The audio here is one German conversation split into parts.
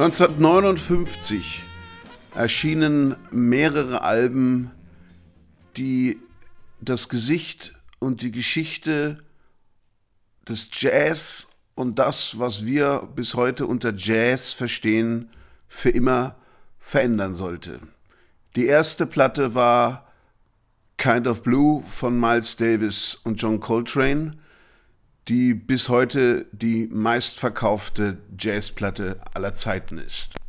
1959 erschienen mehrere Alben, die das Gesicht und die Geschichte des Jazz und das, was wir bis heute unter Jazz verstehen, für immer verändern sollte. Die erste Platte war Kind of Blue von Miles Davis und John Coltrane die bis heute die meistverkaufte Jazzplatte aller Zeiten ist.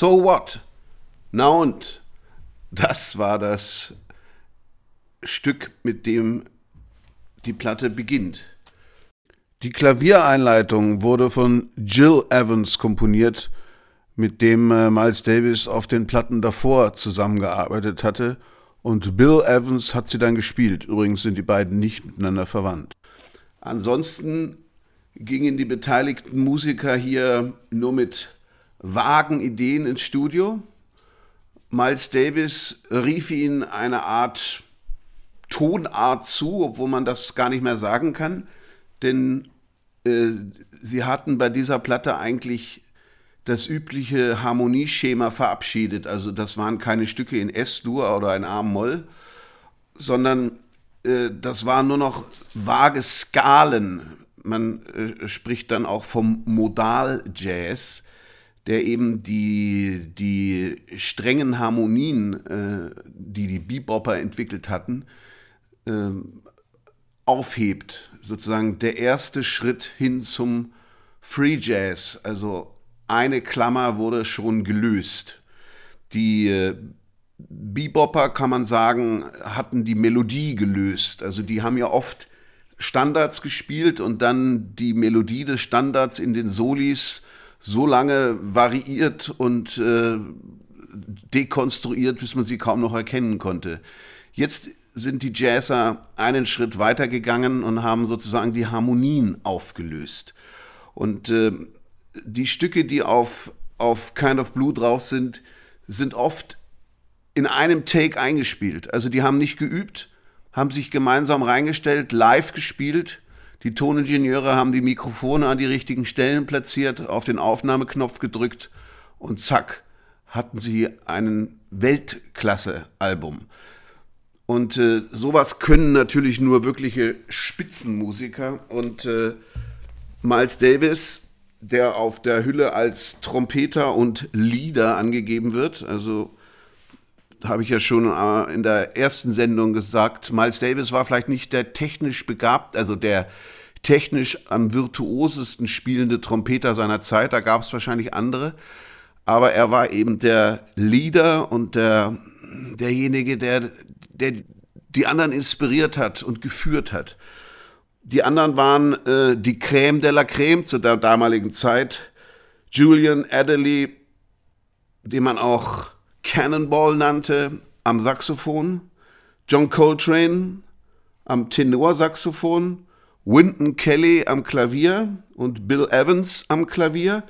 So What? Na und? Das war das Stück, mit dem die Platte beginnt. Die Klaviereinleitung wurde von Jill Evans komponiert, mit dem äh, Miles Davis auf den Platten davor zusammengearbeitet hatte. Und Bill Evans hat sie dann gespielt. Übrigens sind die beiden nicht miteinander verwandt. Ansonsten gingen die beteiligten Musiker hier nur mit vagen Ideen ins Studio. Miles Davis rief ihnen eine Art Tonart zu, obwohl man das gar nicht mehr sagen kann, denn äh, sie hatten bei dieser Platte eigentlich das übliche Harmonieschema verabschiedet. Also das waren keine Stücke in S-Dur oder in A-Moll, sondern äh, das waren nur noch vage Skalen. Man äh, spricht dann auch vom Modal-Jazz der eben die, die strengen Harmonien, äh, die die Bebopper entwickelt hatten, äh, aufhebt. Sozusagen der erste Schritt hin zum Free Jazz. Also eine Klammer wurde schon gelöst. Die äh, Bebopper, kann man sagen, hatten die Melodie gelöst. Also die haben ja oft Standards gespielt und dann die Melodie des Standards in den Solis so lange variiert und äh, dekonstruiert, bis man sie kaum noch erkennen konnte. Jetzt sind die Jazzer einen Schritt weiter gegangen und haben sozusagen die Harmonien aufgelöst. Und äh, die Stücke, die auf, auf Kind of Blue drauf sind, sind oft in einem Take eingespielt. Also die haben nicht geübt, haben sich gemeinsam reingestellt, live gespielt die Toningenieure haben die Mikrofone an die richtigen Stellen platziert, auf den Aufnahmeknopf gedrückt und zack, hatten sie einen Weltklasse-Album. Und äh, sowas können natürlich nur wirkliche Spitzenmusiker. Und äh, Miles Davis, der auf der Hülle als Trompeter und Leader angegeben wird, also habe ich ja schon äh, in der ersten Sendung gesagt, Miles Davis war vielleicht nicht der technisch begabt, also der technisch am virtuosesten spielende Trompeter seiner Zeit. Da gab es wahrscheinlich andere. Aber er war eben der Leader und der, derjenige, der, der die anderen inspiriert hat und geführt hat. Die anderen waren äh, die Crème de la Crème zu der damaligen Zeit. Julian Adderley, den man auch Cannonball nannte, am Saxophon, John Coltrane am Tenorsaxophon, Wynton Kelly am Klavier und Bill Evans am Klavier.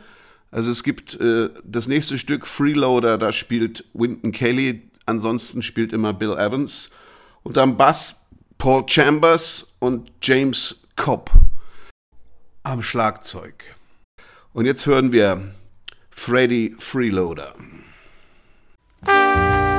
Also es gibt äh, das nächste Stück Freeloader, da spielt Wynton Kelly, ansonsten spielt immer Bill Evans. Und am Bass Paul Chambers und James Cobb am Schlagzeug. Und jetzt hören wir Freddy Freeloader. Música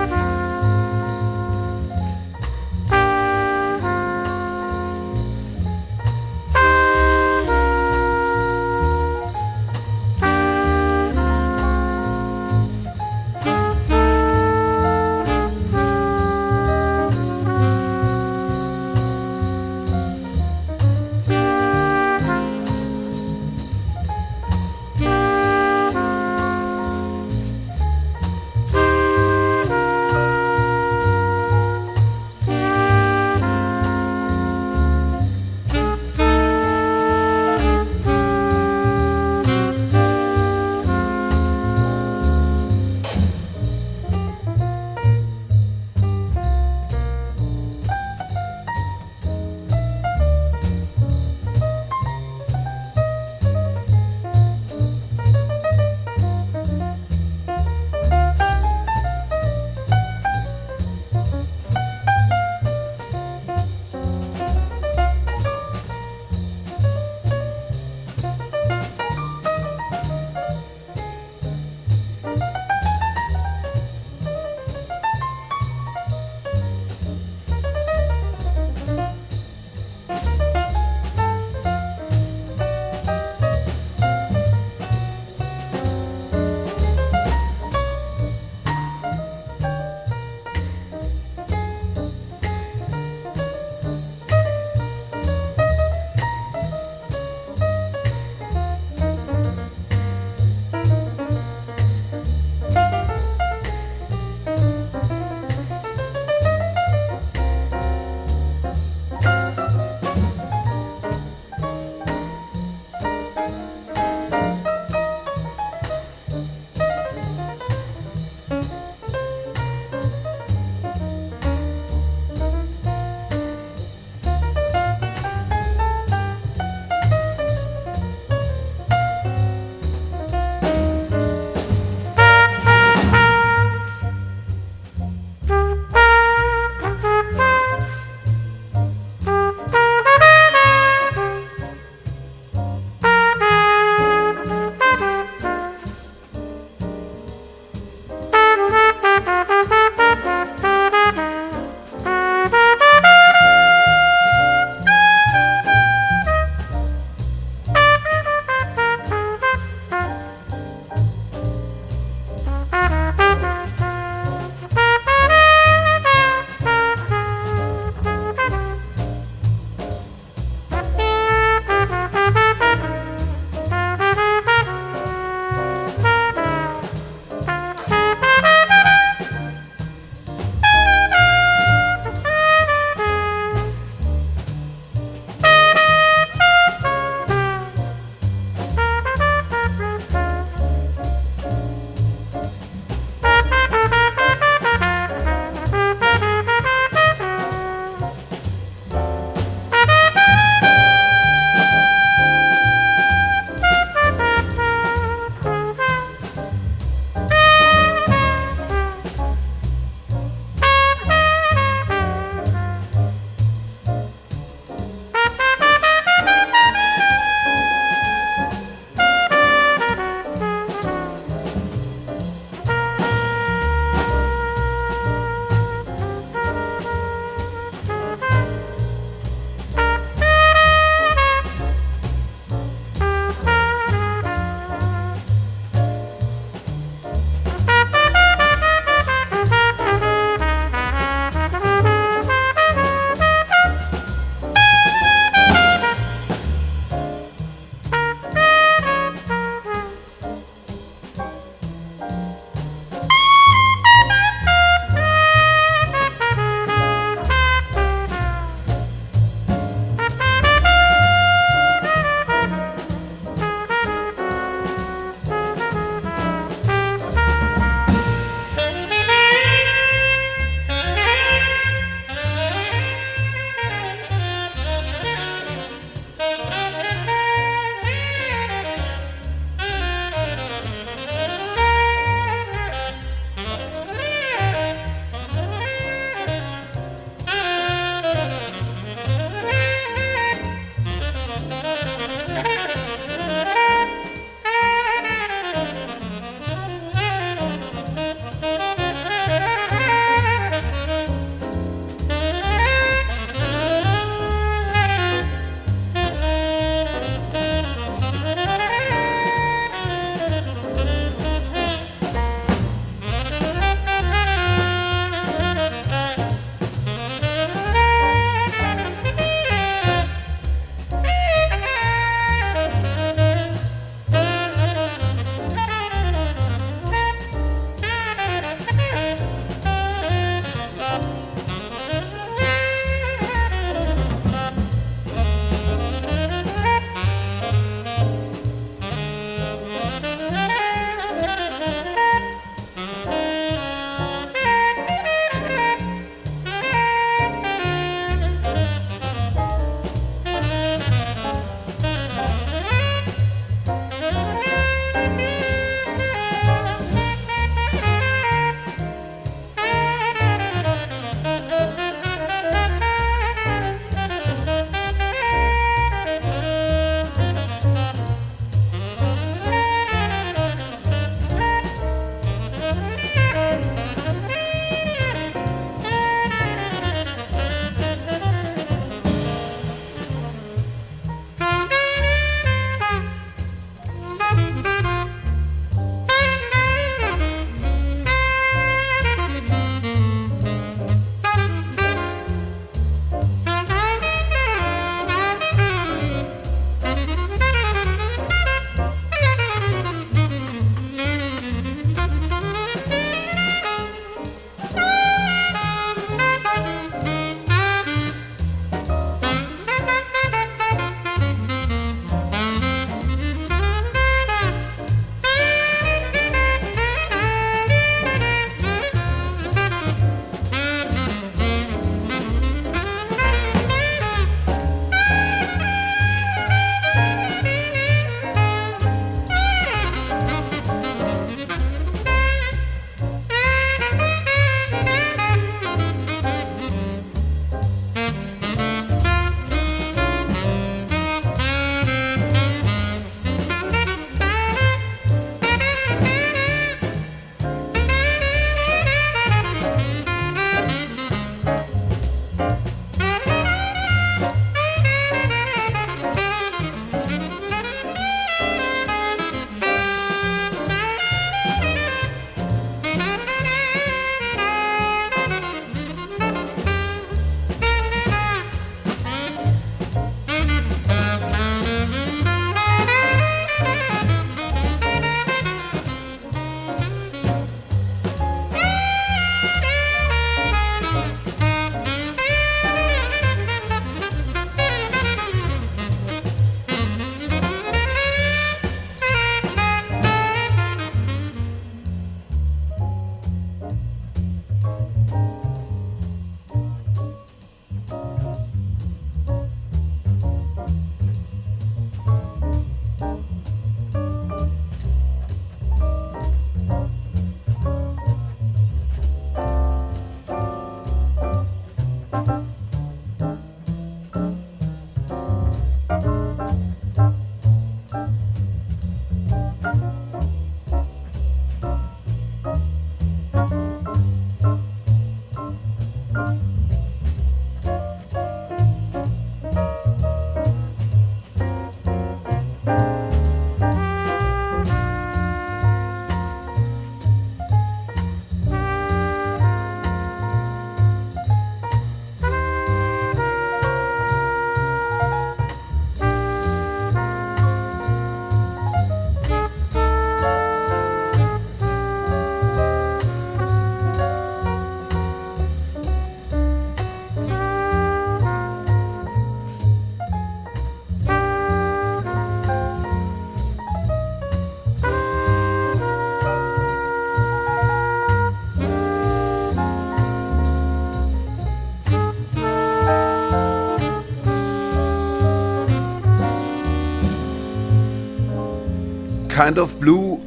Kind of Blue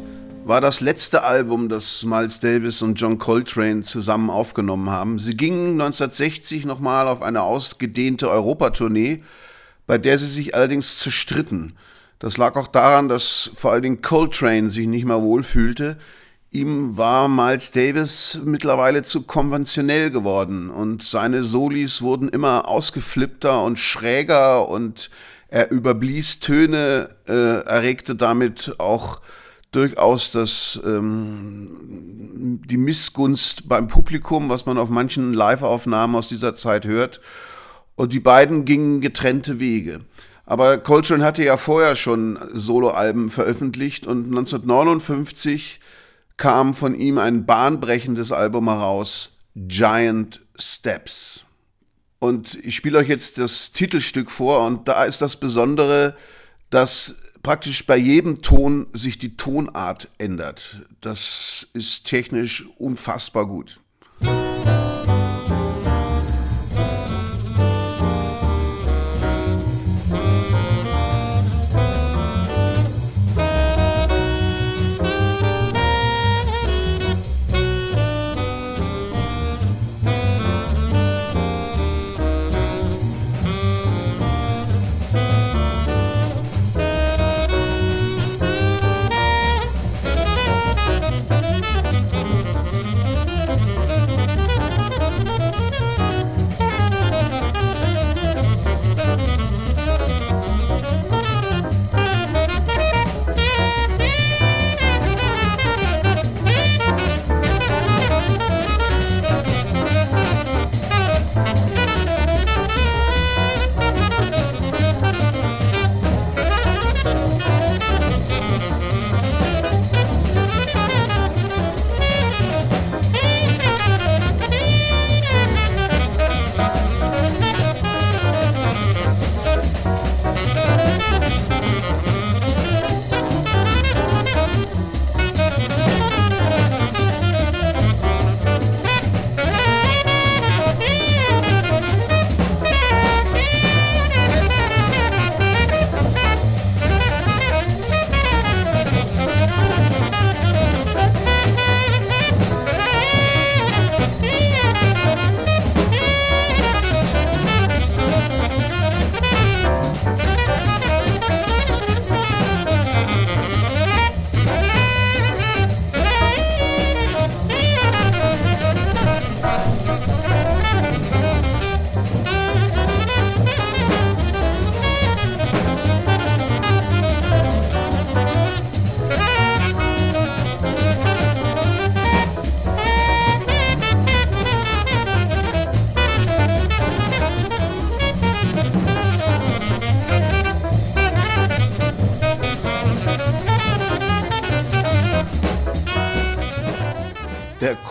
war das letzte Album, das Miles Davis und John Coltrane zusammen aufgenommen haben. Sie gingen 1960 nochmal auf eine ausgedehnte Europatournee, bei der sie sich allerdings zerstritten. Das lag auch daran, dass vor allen Dingen Coltrane sich nicht mehr wohlfühlte. Ihm war Miles Davis mittlerweile zu konventionell geworden und seine Solis wurden immer ausgeflippter und schräger und er überblies Töne, äh, erregte damit auch durchaus das, ähm, die Missgunst beim Publikum, was man auf manchen Live-Aufnahmen aus dieser Zeit hört. Und die beiden gingen getrennte Wege. Aber Coltrane hatte ja vorher schon Soloalben veröffentlicht und 1959 kam von ihm ein bahnbrechendes Album heraus, Giant Steps. Und ich spiele euch jetzt das Titelstück vor und da ist das Besondere, dass praktisch bei jedem Ton sich die Tonart ändert. Das ist technisch unfassbar gut.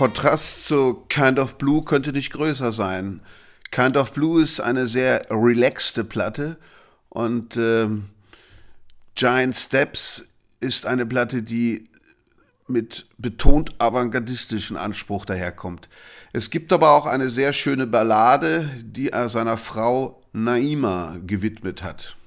Kontrast zu Kind of Blue könnte nicht größer sein. Kind of Blue ist eine sehr relaxte Platte und äh, Giant Steps ist eine Platte, die mit betont avantgardistischen Anspruch daherkommt. Es gibt aber auch eine sehr schöne Ballade, die er seiner Frau Naima gewidmet hat.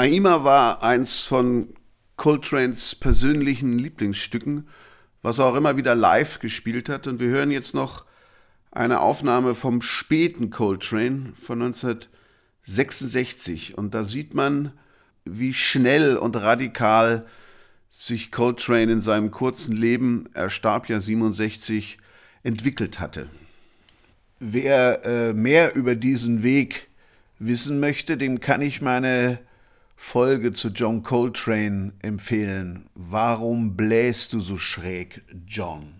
Naima war eins von Coltranes persönlichen Lieblingsstücken, was er auch immer wieder live gespielt hat. Und wir hören jetzt noch eine Aufnahme vom späten Coltrane von 1966. Und da sieht man, wie schnell und radikal sich Coltrane in seinem kurzen Leben, er starb ja 67, entwickelt hatte. Wer äh, mehr über diesen Weg wissen möchte, dem kann ich meine Folge zu John Coltrane empfehlen. Warum bläst du so schräg, John?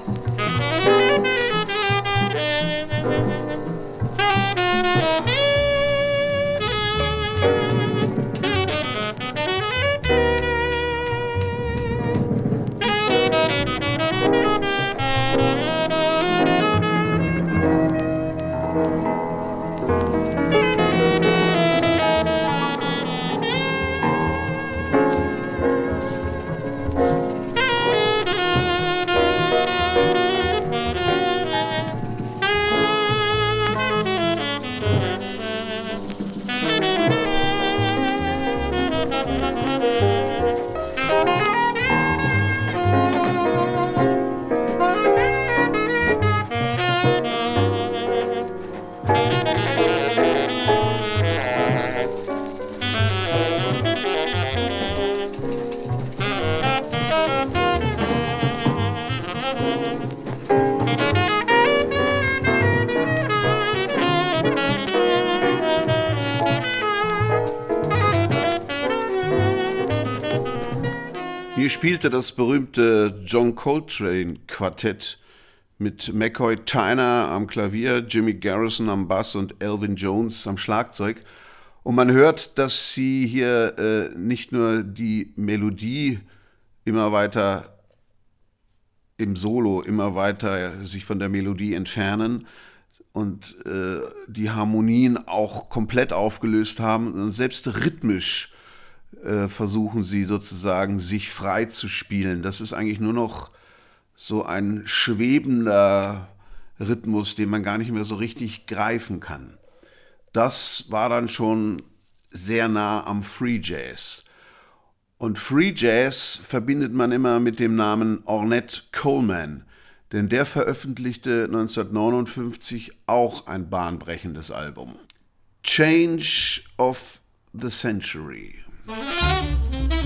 spielte das berühmte John Coltrane Quartett mit McCoy Tyner am Klavier, Jimmy Garrison am Bass und Elvin Jones am Schlagzeug. Und man hört, dass sie hier äh, nicht nur die Melodie immer weiter im Solo immer weiter sich von der Melodie entfernen und äh, die Harmonien auch komplett aufgelöst haben selbst rhythmisch äh, versuchen sie sozusagen sich frei zu spielen. Das ist eigentlich nur noch so ein schwebender Rhythmus, den man gar nicht mehr so richtig greifen kann. Das war dann schon sehr nah am Free Jazz. Und Free Jazz verbindet man immer mit dem Namen Ornette Coleman, denn der veröffentlichte 1959 auch ein bahnbrechendes Album. Change of the Century. うん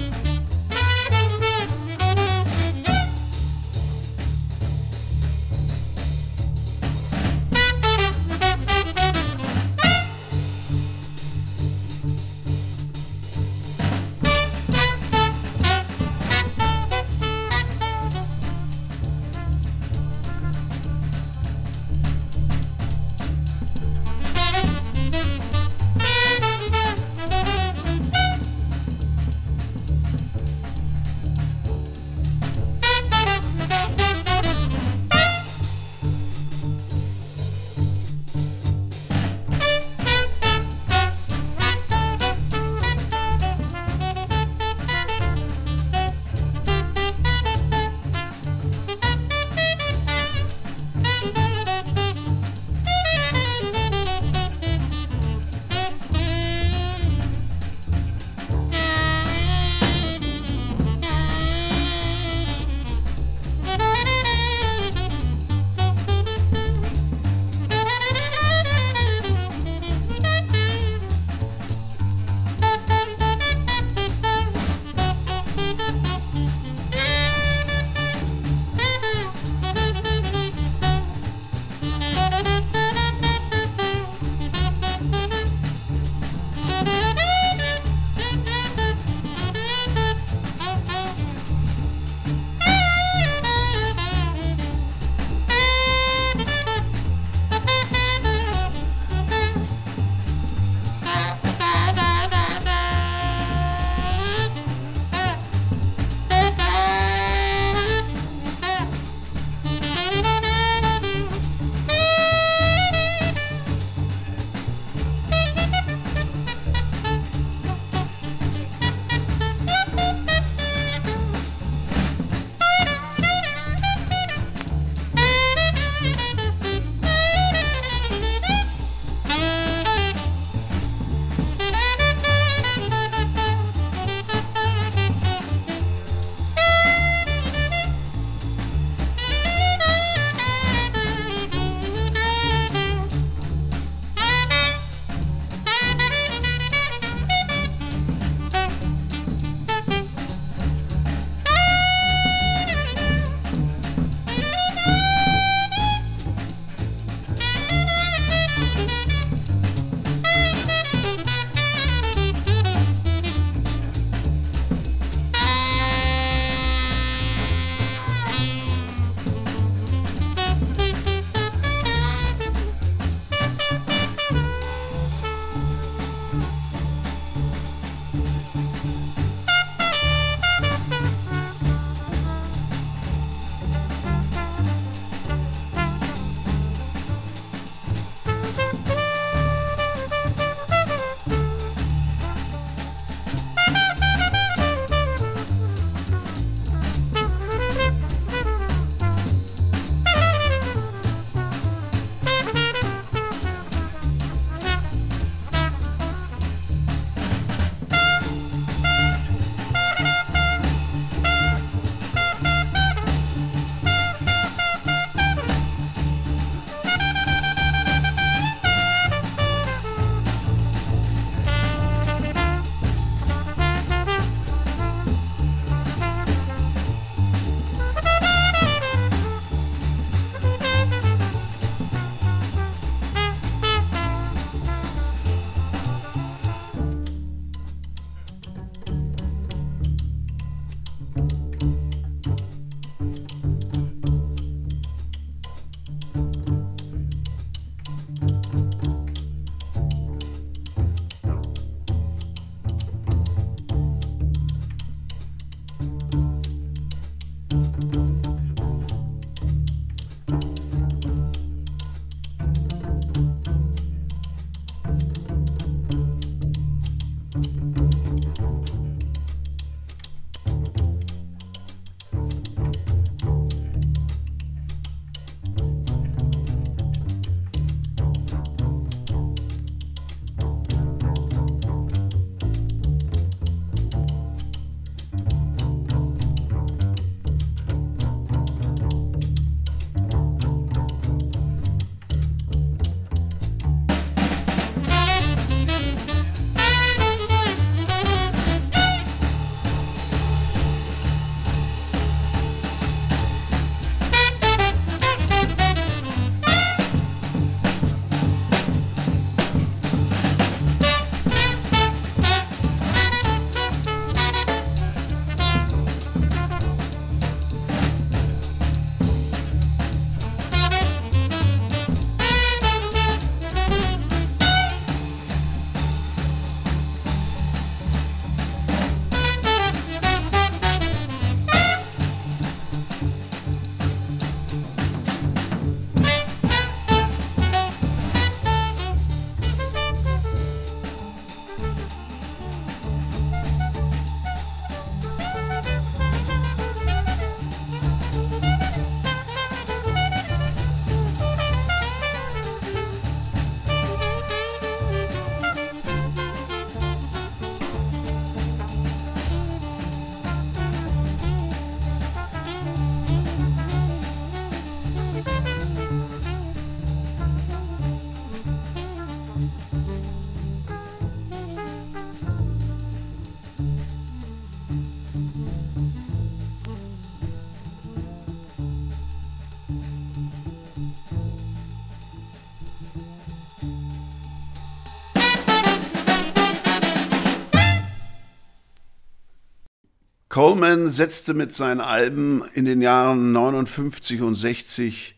Coleman setzte mit seinen Alben in den Jahren 59 und 60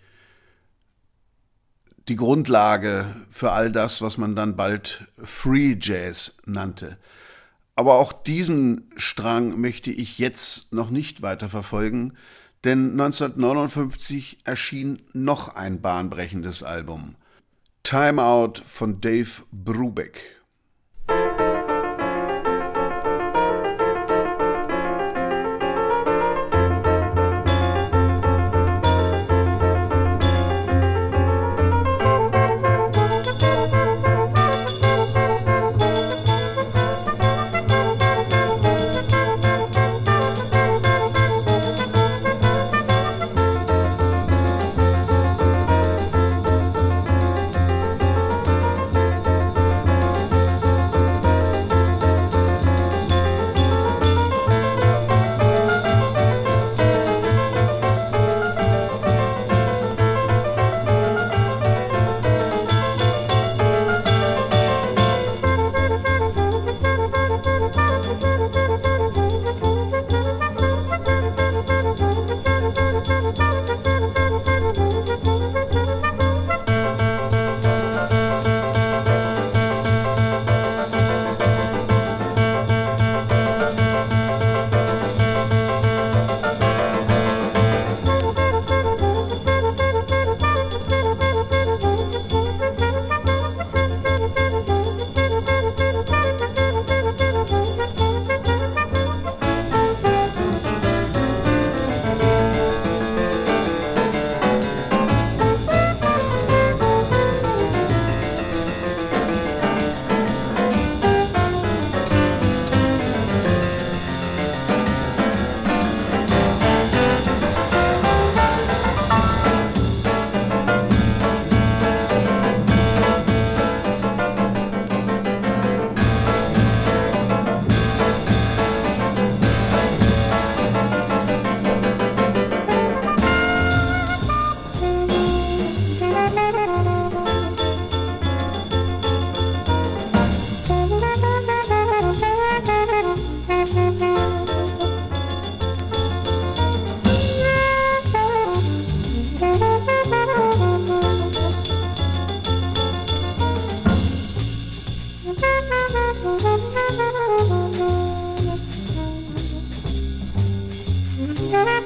die Grundlage für all das, was man dann bald Free Jazz nannte. Aber auch diesen Strang möchte ich jetzt noch nicht weiter verfolgen, denn 1959 erschien noch ein bahnbrechendes Album. Time Out von Dave Brubeck.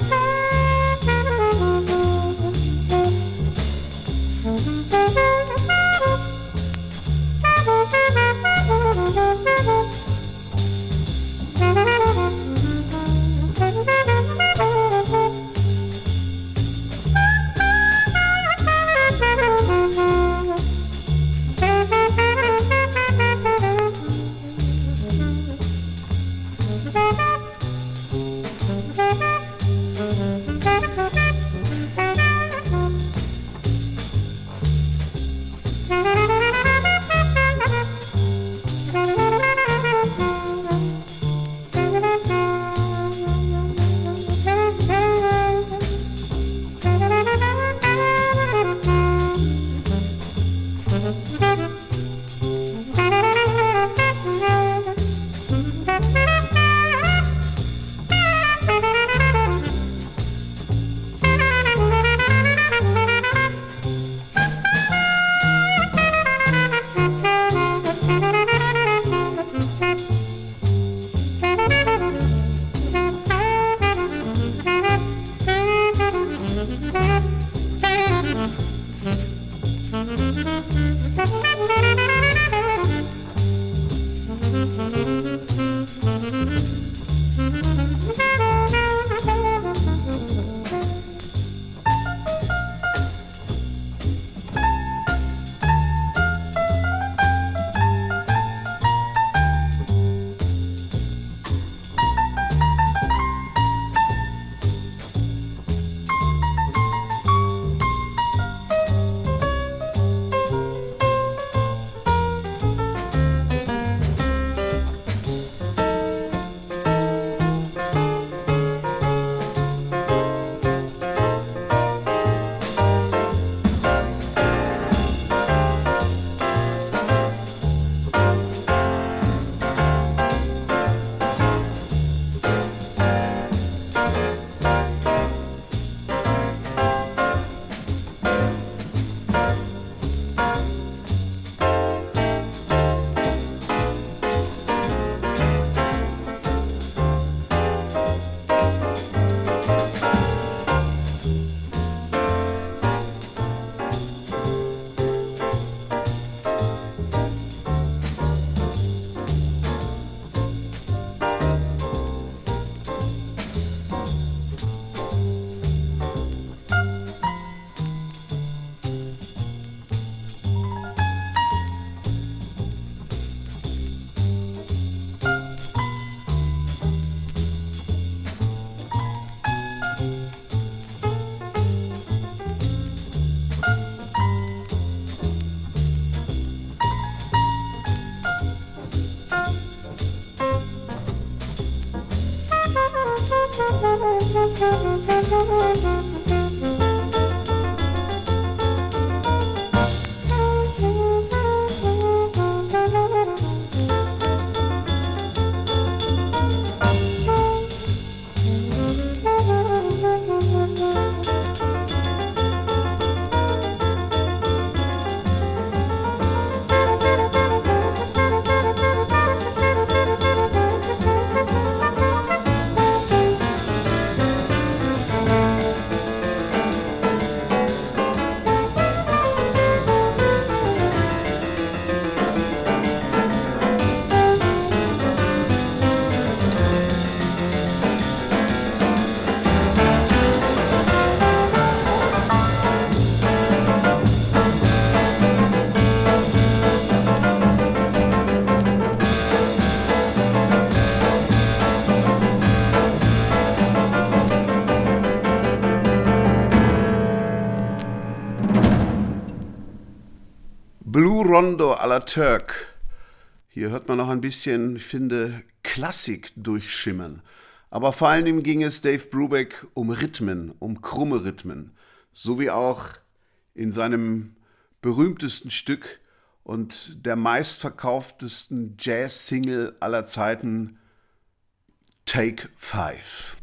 Bye. Rondo à la Turk. Hier hört man noch ein bisschen, ich finde, Klassik durchschimmern. Aber vor allem ging es Dave Brubeck um Rhythmen, um krumme Rhythmen. So wie auch in seinem berühmtesten Stück und der meistverkauftesten Jazz-Single aller Zeiten, Take Five.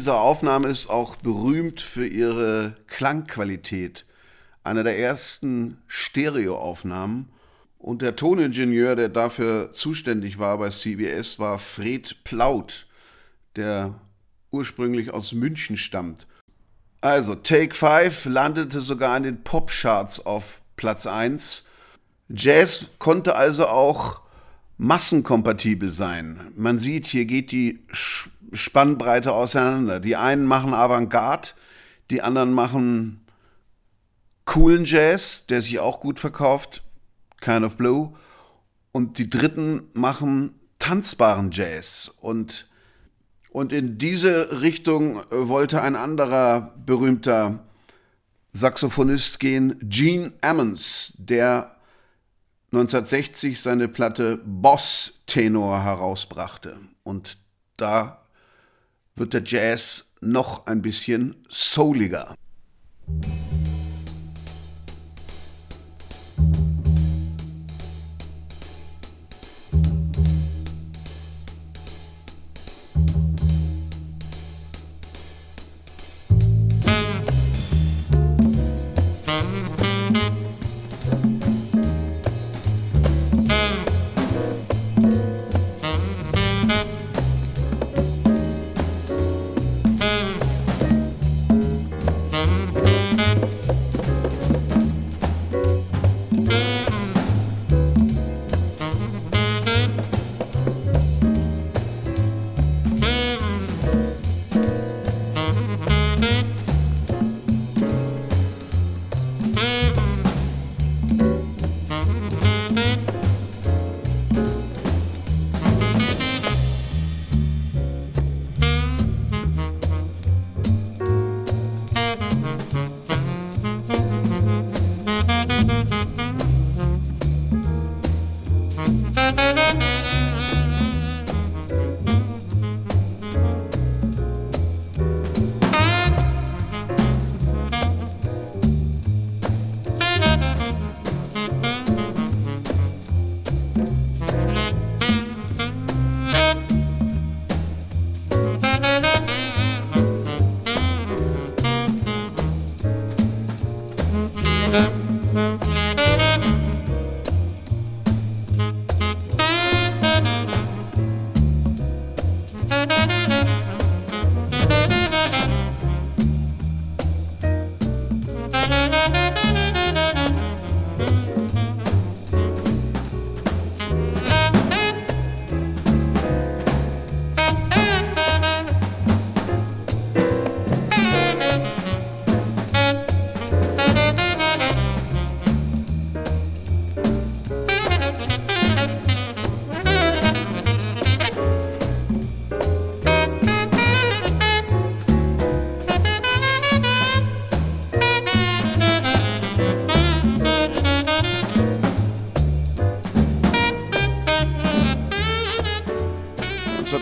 Diese Aufnahme ist auch berühmt für ihre Klangqualität. Eine der ersten Stereoaufnahmen. Und der Toningenieur, der dafür zuständig war bei CBS, war Fred Plaut, der ursprünglich aus München stammt. Also, Take 5 landete sogar in den Popcharts auf Platz 1. Jazz konnte also auch massenkompatibel sein. Man sieht, hier geht die Spannbreite auseinander. Die einen machen Avantgarde, die anderen machen coolen Jazz, der sich auch gut verkauft, Kind of Blue. Und die dritten machen tanzbaren Jazz. Und, und in diese Richtung wollte ein anderer berühmter Saxophonist gehen, Gene Ammons, der 1960 seine Platte Boss Tenor herausbrachte. Und da wird der Jazz noch ein bisschen souliger.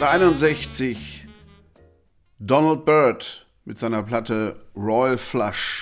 1961 Donald Byrd mit seiner Platte Royal Flush.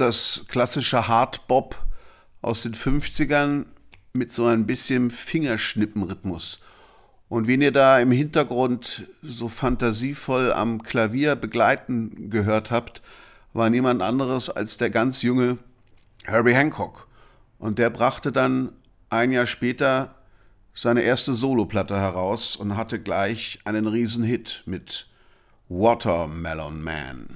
Das klassische Hardbop aus den 50ern mit so ein bisschen Fingerschnippenrhythmus. Und wen ihr da im Hintergrund so fantasievoll am Klavier begleiten gehört habt, war niemand anderes als der ganz junge Herbie Hancock. Und der brachte dann ein Jahr später seine erste Soloplatte heraus und hatte gleich einen Riesenhit mit Watermelon Man.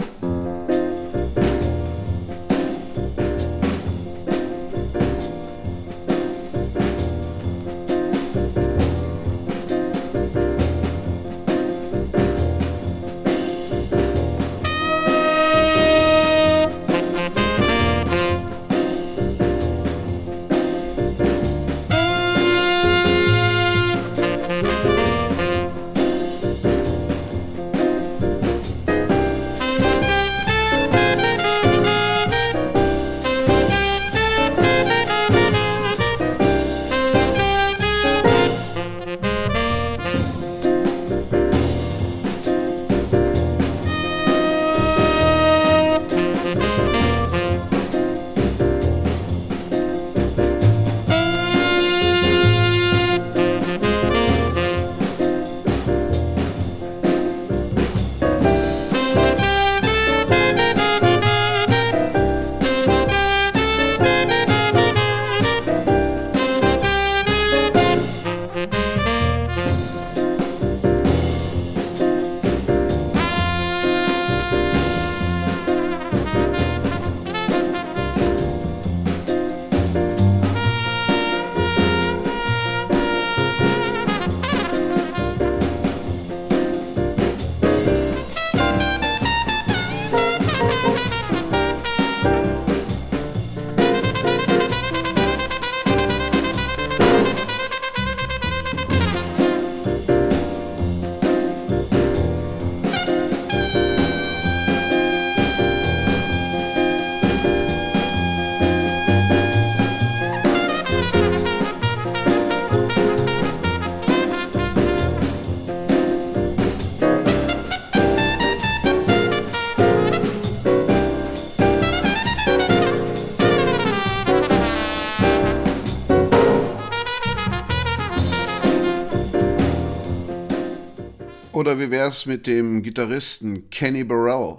Oder wie wär's mit dem Gitarristen Kenny Burrell?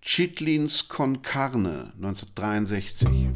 Chitlins con Carne 1963.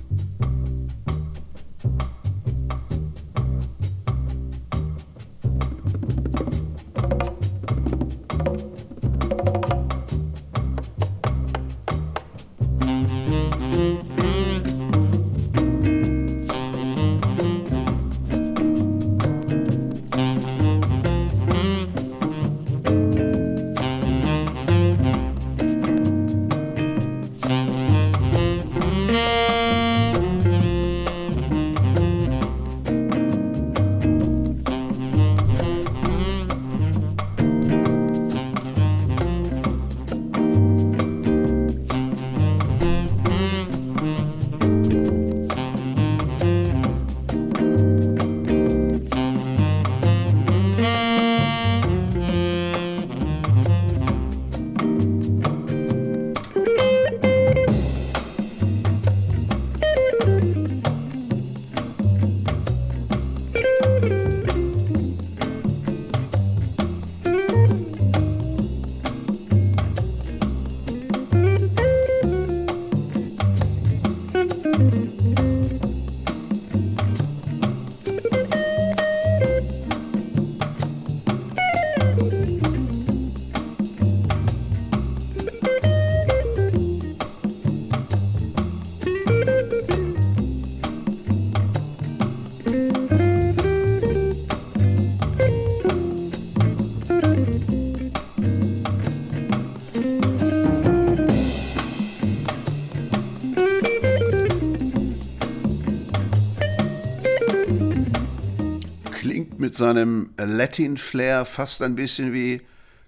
mit seinem Latin-Flair fast ein bisschen wie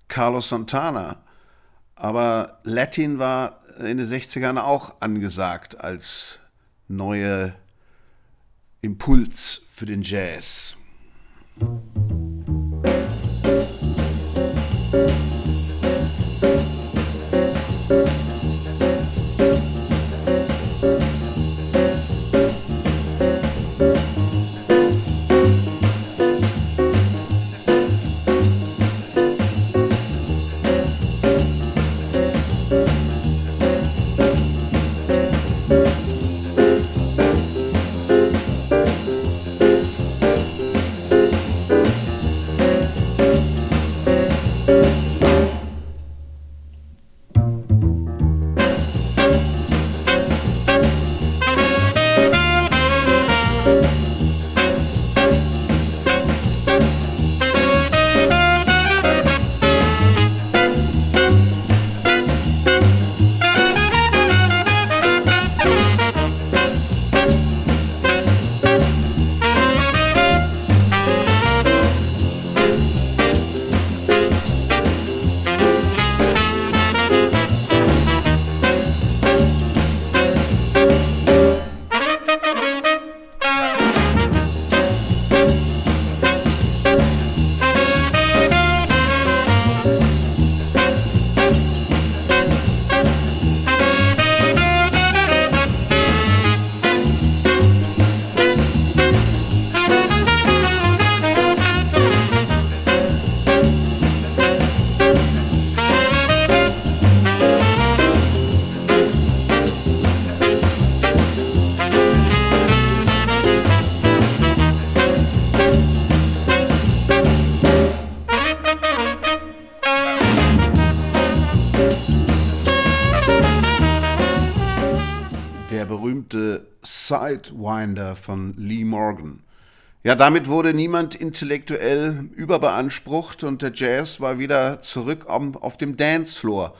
Carlos Santana. Aber Latin war in den 60ern auch angesagt als neue Impuls für den Jazz. Sidewinder von Lee Morgan. Ja, damit wurde niemand intellektuell überbeansprucht und der Jazz war wieder zurück auf dem Dancefloor,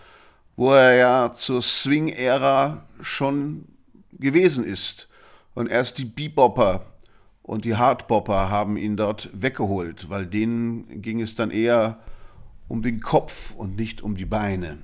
wo er ja zur Swing-Ära schon gewesen ist. Und erst die Bebopper und die Hardbopper haben ihn dort weggeholt, weil denen ging es dann eher um den Kopf und nicht um die Beine.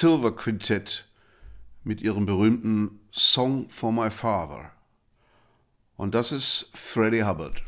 Silver Quintett mit ihrem berühmten Song for My Father. Und das ist Freddie Hubbard.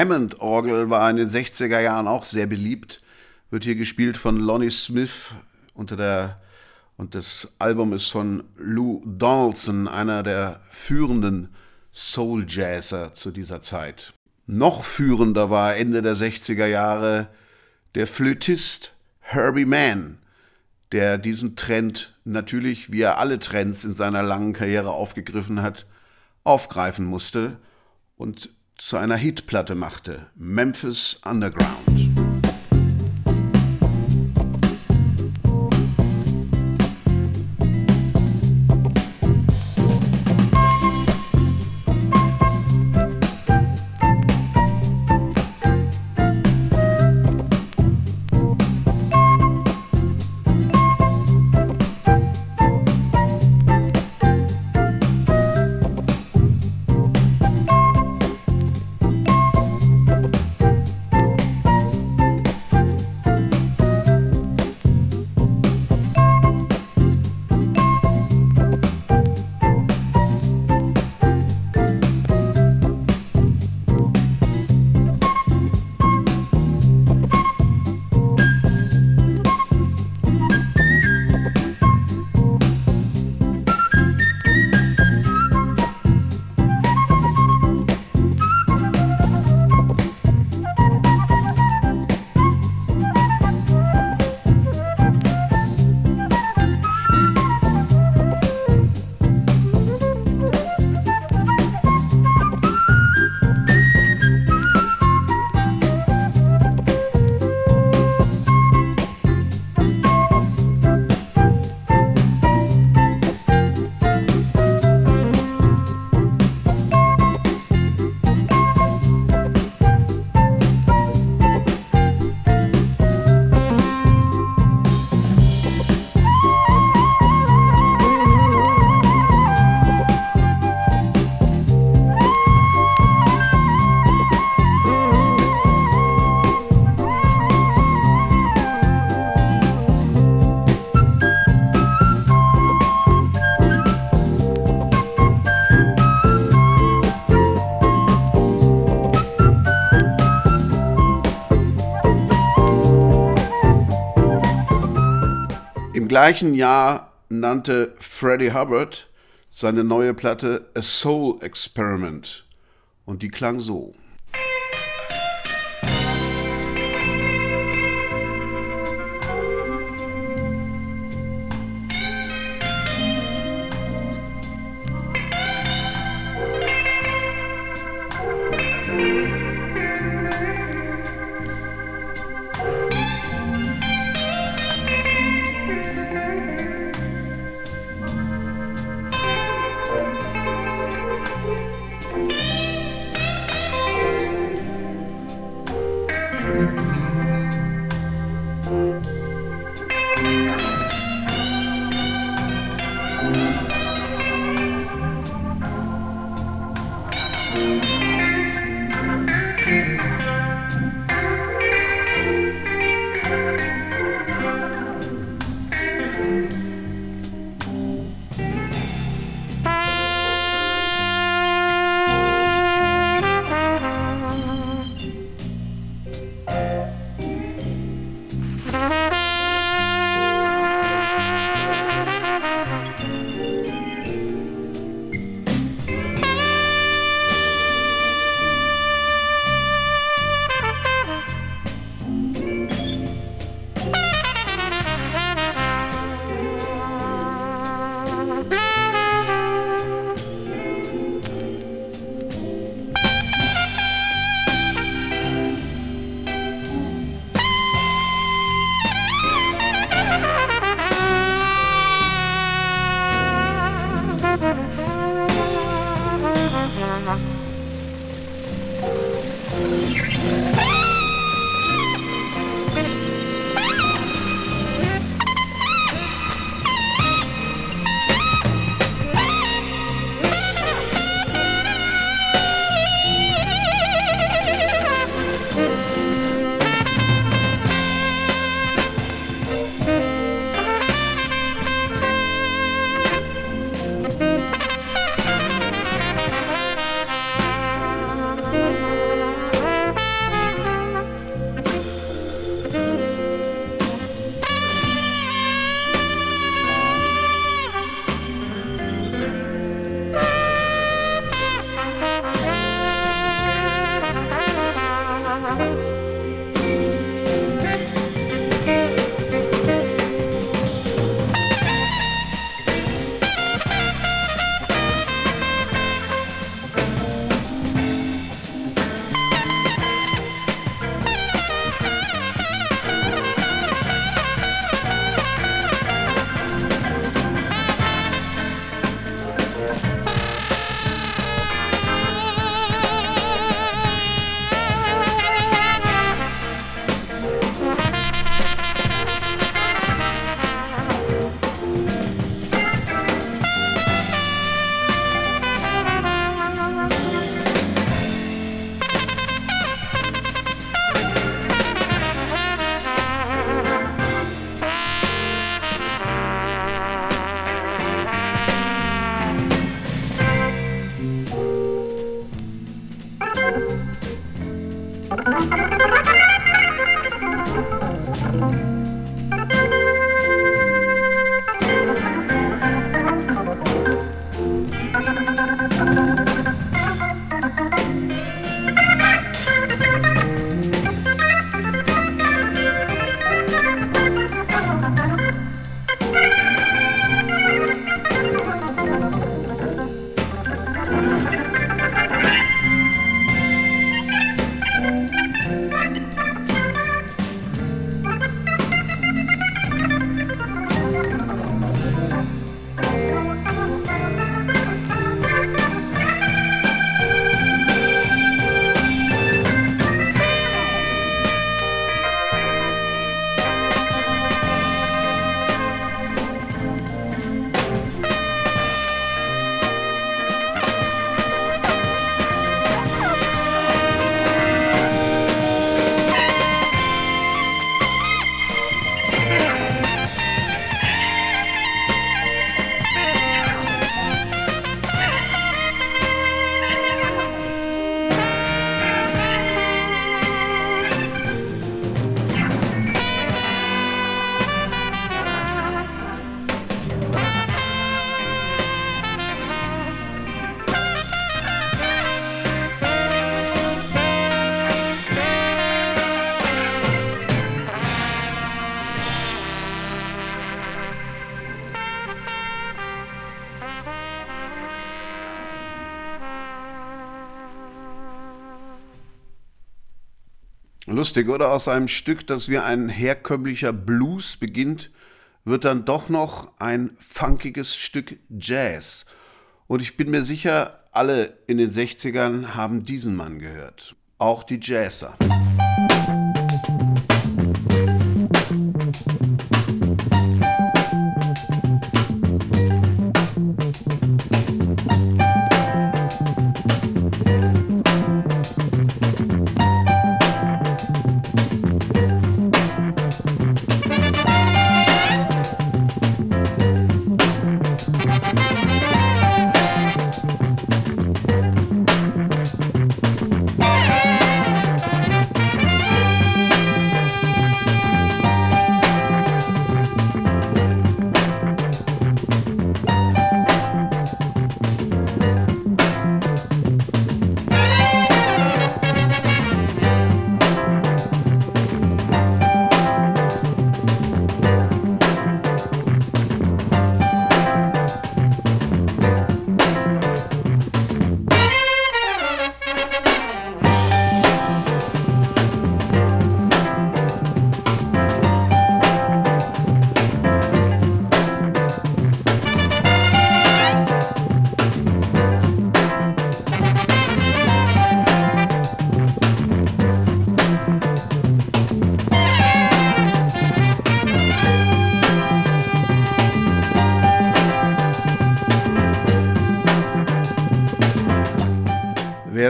Hammond-Orgel war in den 60er Jahren auch sehr beliebt. Wird hier gespielt von Lonnie Smith unter der und das Album ist von Lou Donaldson, einer der führenden Soul-Jazzer zu dieser Zeit. Noch führender war Ende der 60er Jahre der Flötist Herbie Mann, der diesen Trend natürlich, wie er alle Trends in seiner langen Karriere aufgegriffen hat, aufgreifen musste und zu einer Hitplatte machte, Memphis Underground. Gleichen Jahr nannte Freddie Hubbard seine neue Platte A Soul Experiment und die klang so. Lustig, oder? Aus einem Stück, das wie ein herkömmlicher Blues beginnt, wird dann doch noch ein funkiges Stück Jazz. Und ich bin mir sicher, alle in den 60ern haben diesen Mann gehört. Auch die Jazzer.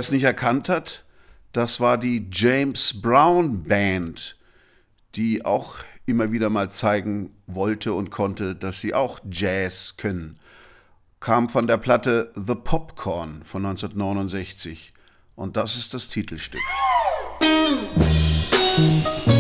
Es nicht erkannt hat, das war die James Brown Band, die auch immer wieder mal zeigen wollte und konnte, dass sie auch Jazz können. Kam von der Platte The Popcorn von 1969 und das ist das Titelstück. Musik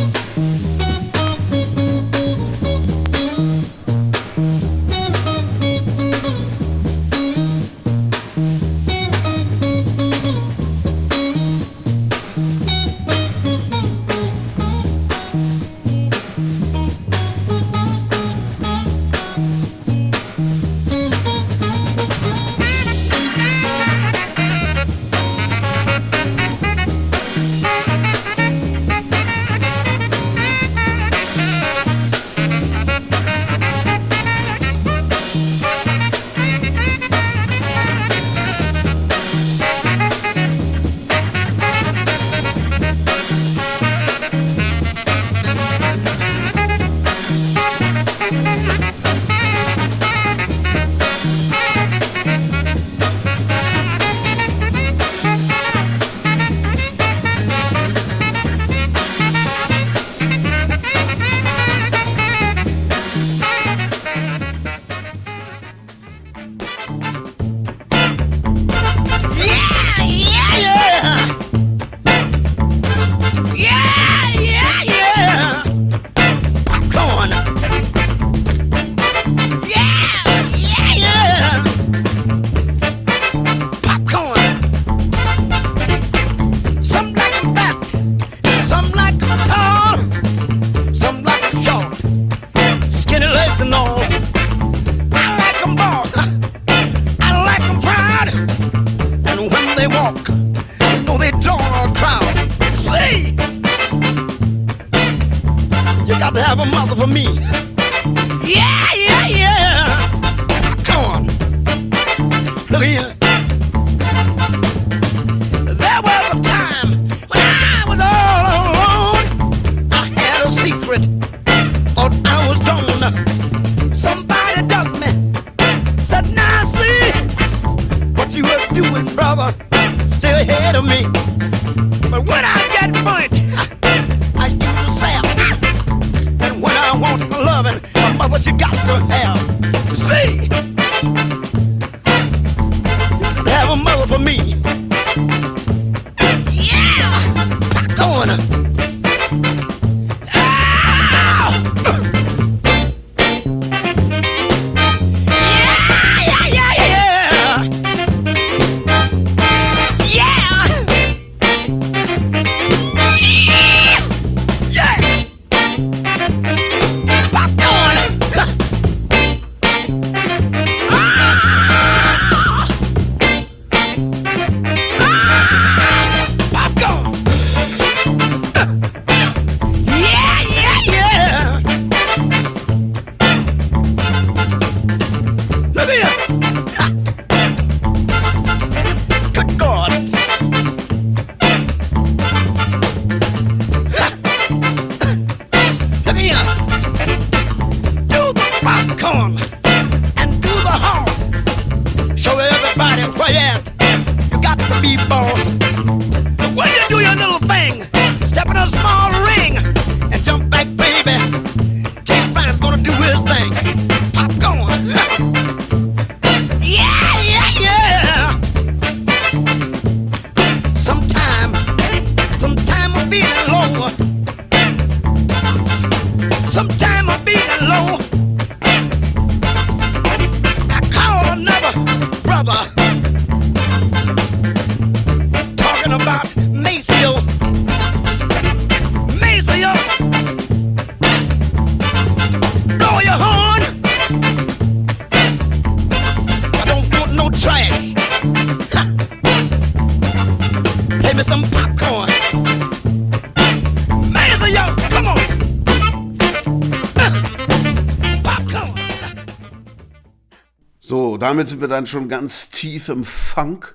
damit sind wir dann schon ganz tief im Funk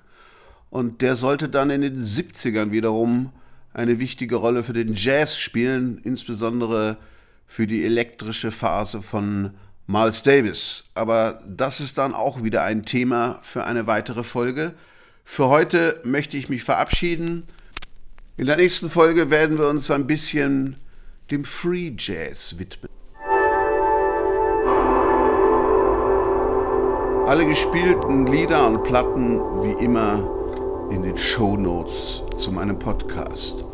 und der sollte dann in den 70ern wiederum eine wichtige Rolle für den Jazz spielen, insbesondere für die elektrische Phase von Miles Davis. Aber das ist dann auch wieder ein Thema für eine weitere Folge. Für heute möchte ich mich verabschieden. In der nächsten Folge werden wir uns ein bisschen dem Free Jazz widmen. Alle gespielten Lieder und Platten wie immer in den Show Notes zu meinem Podcast.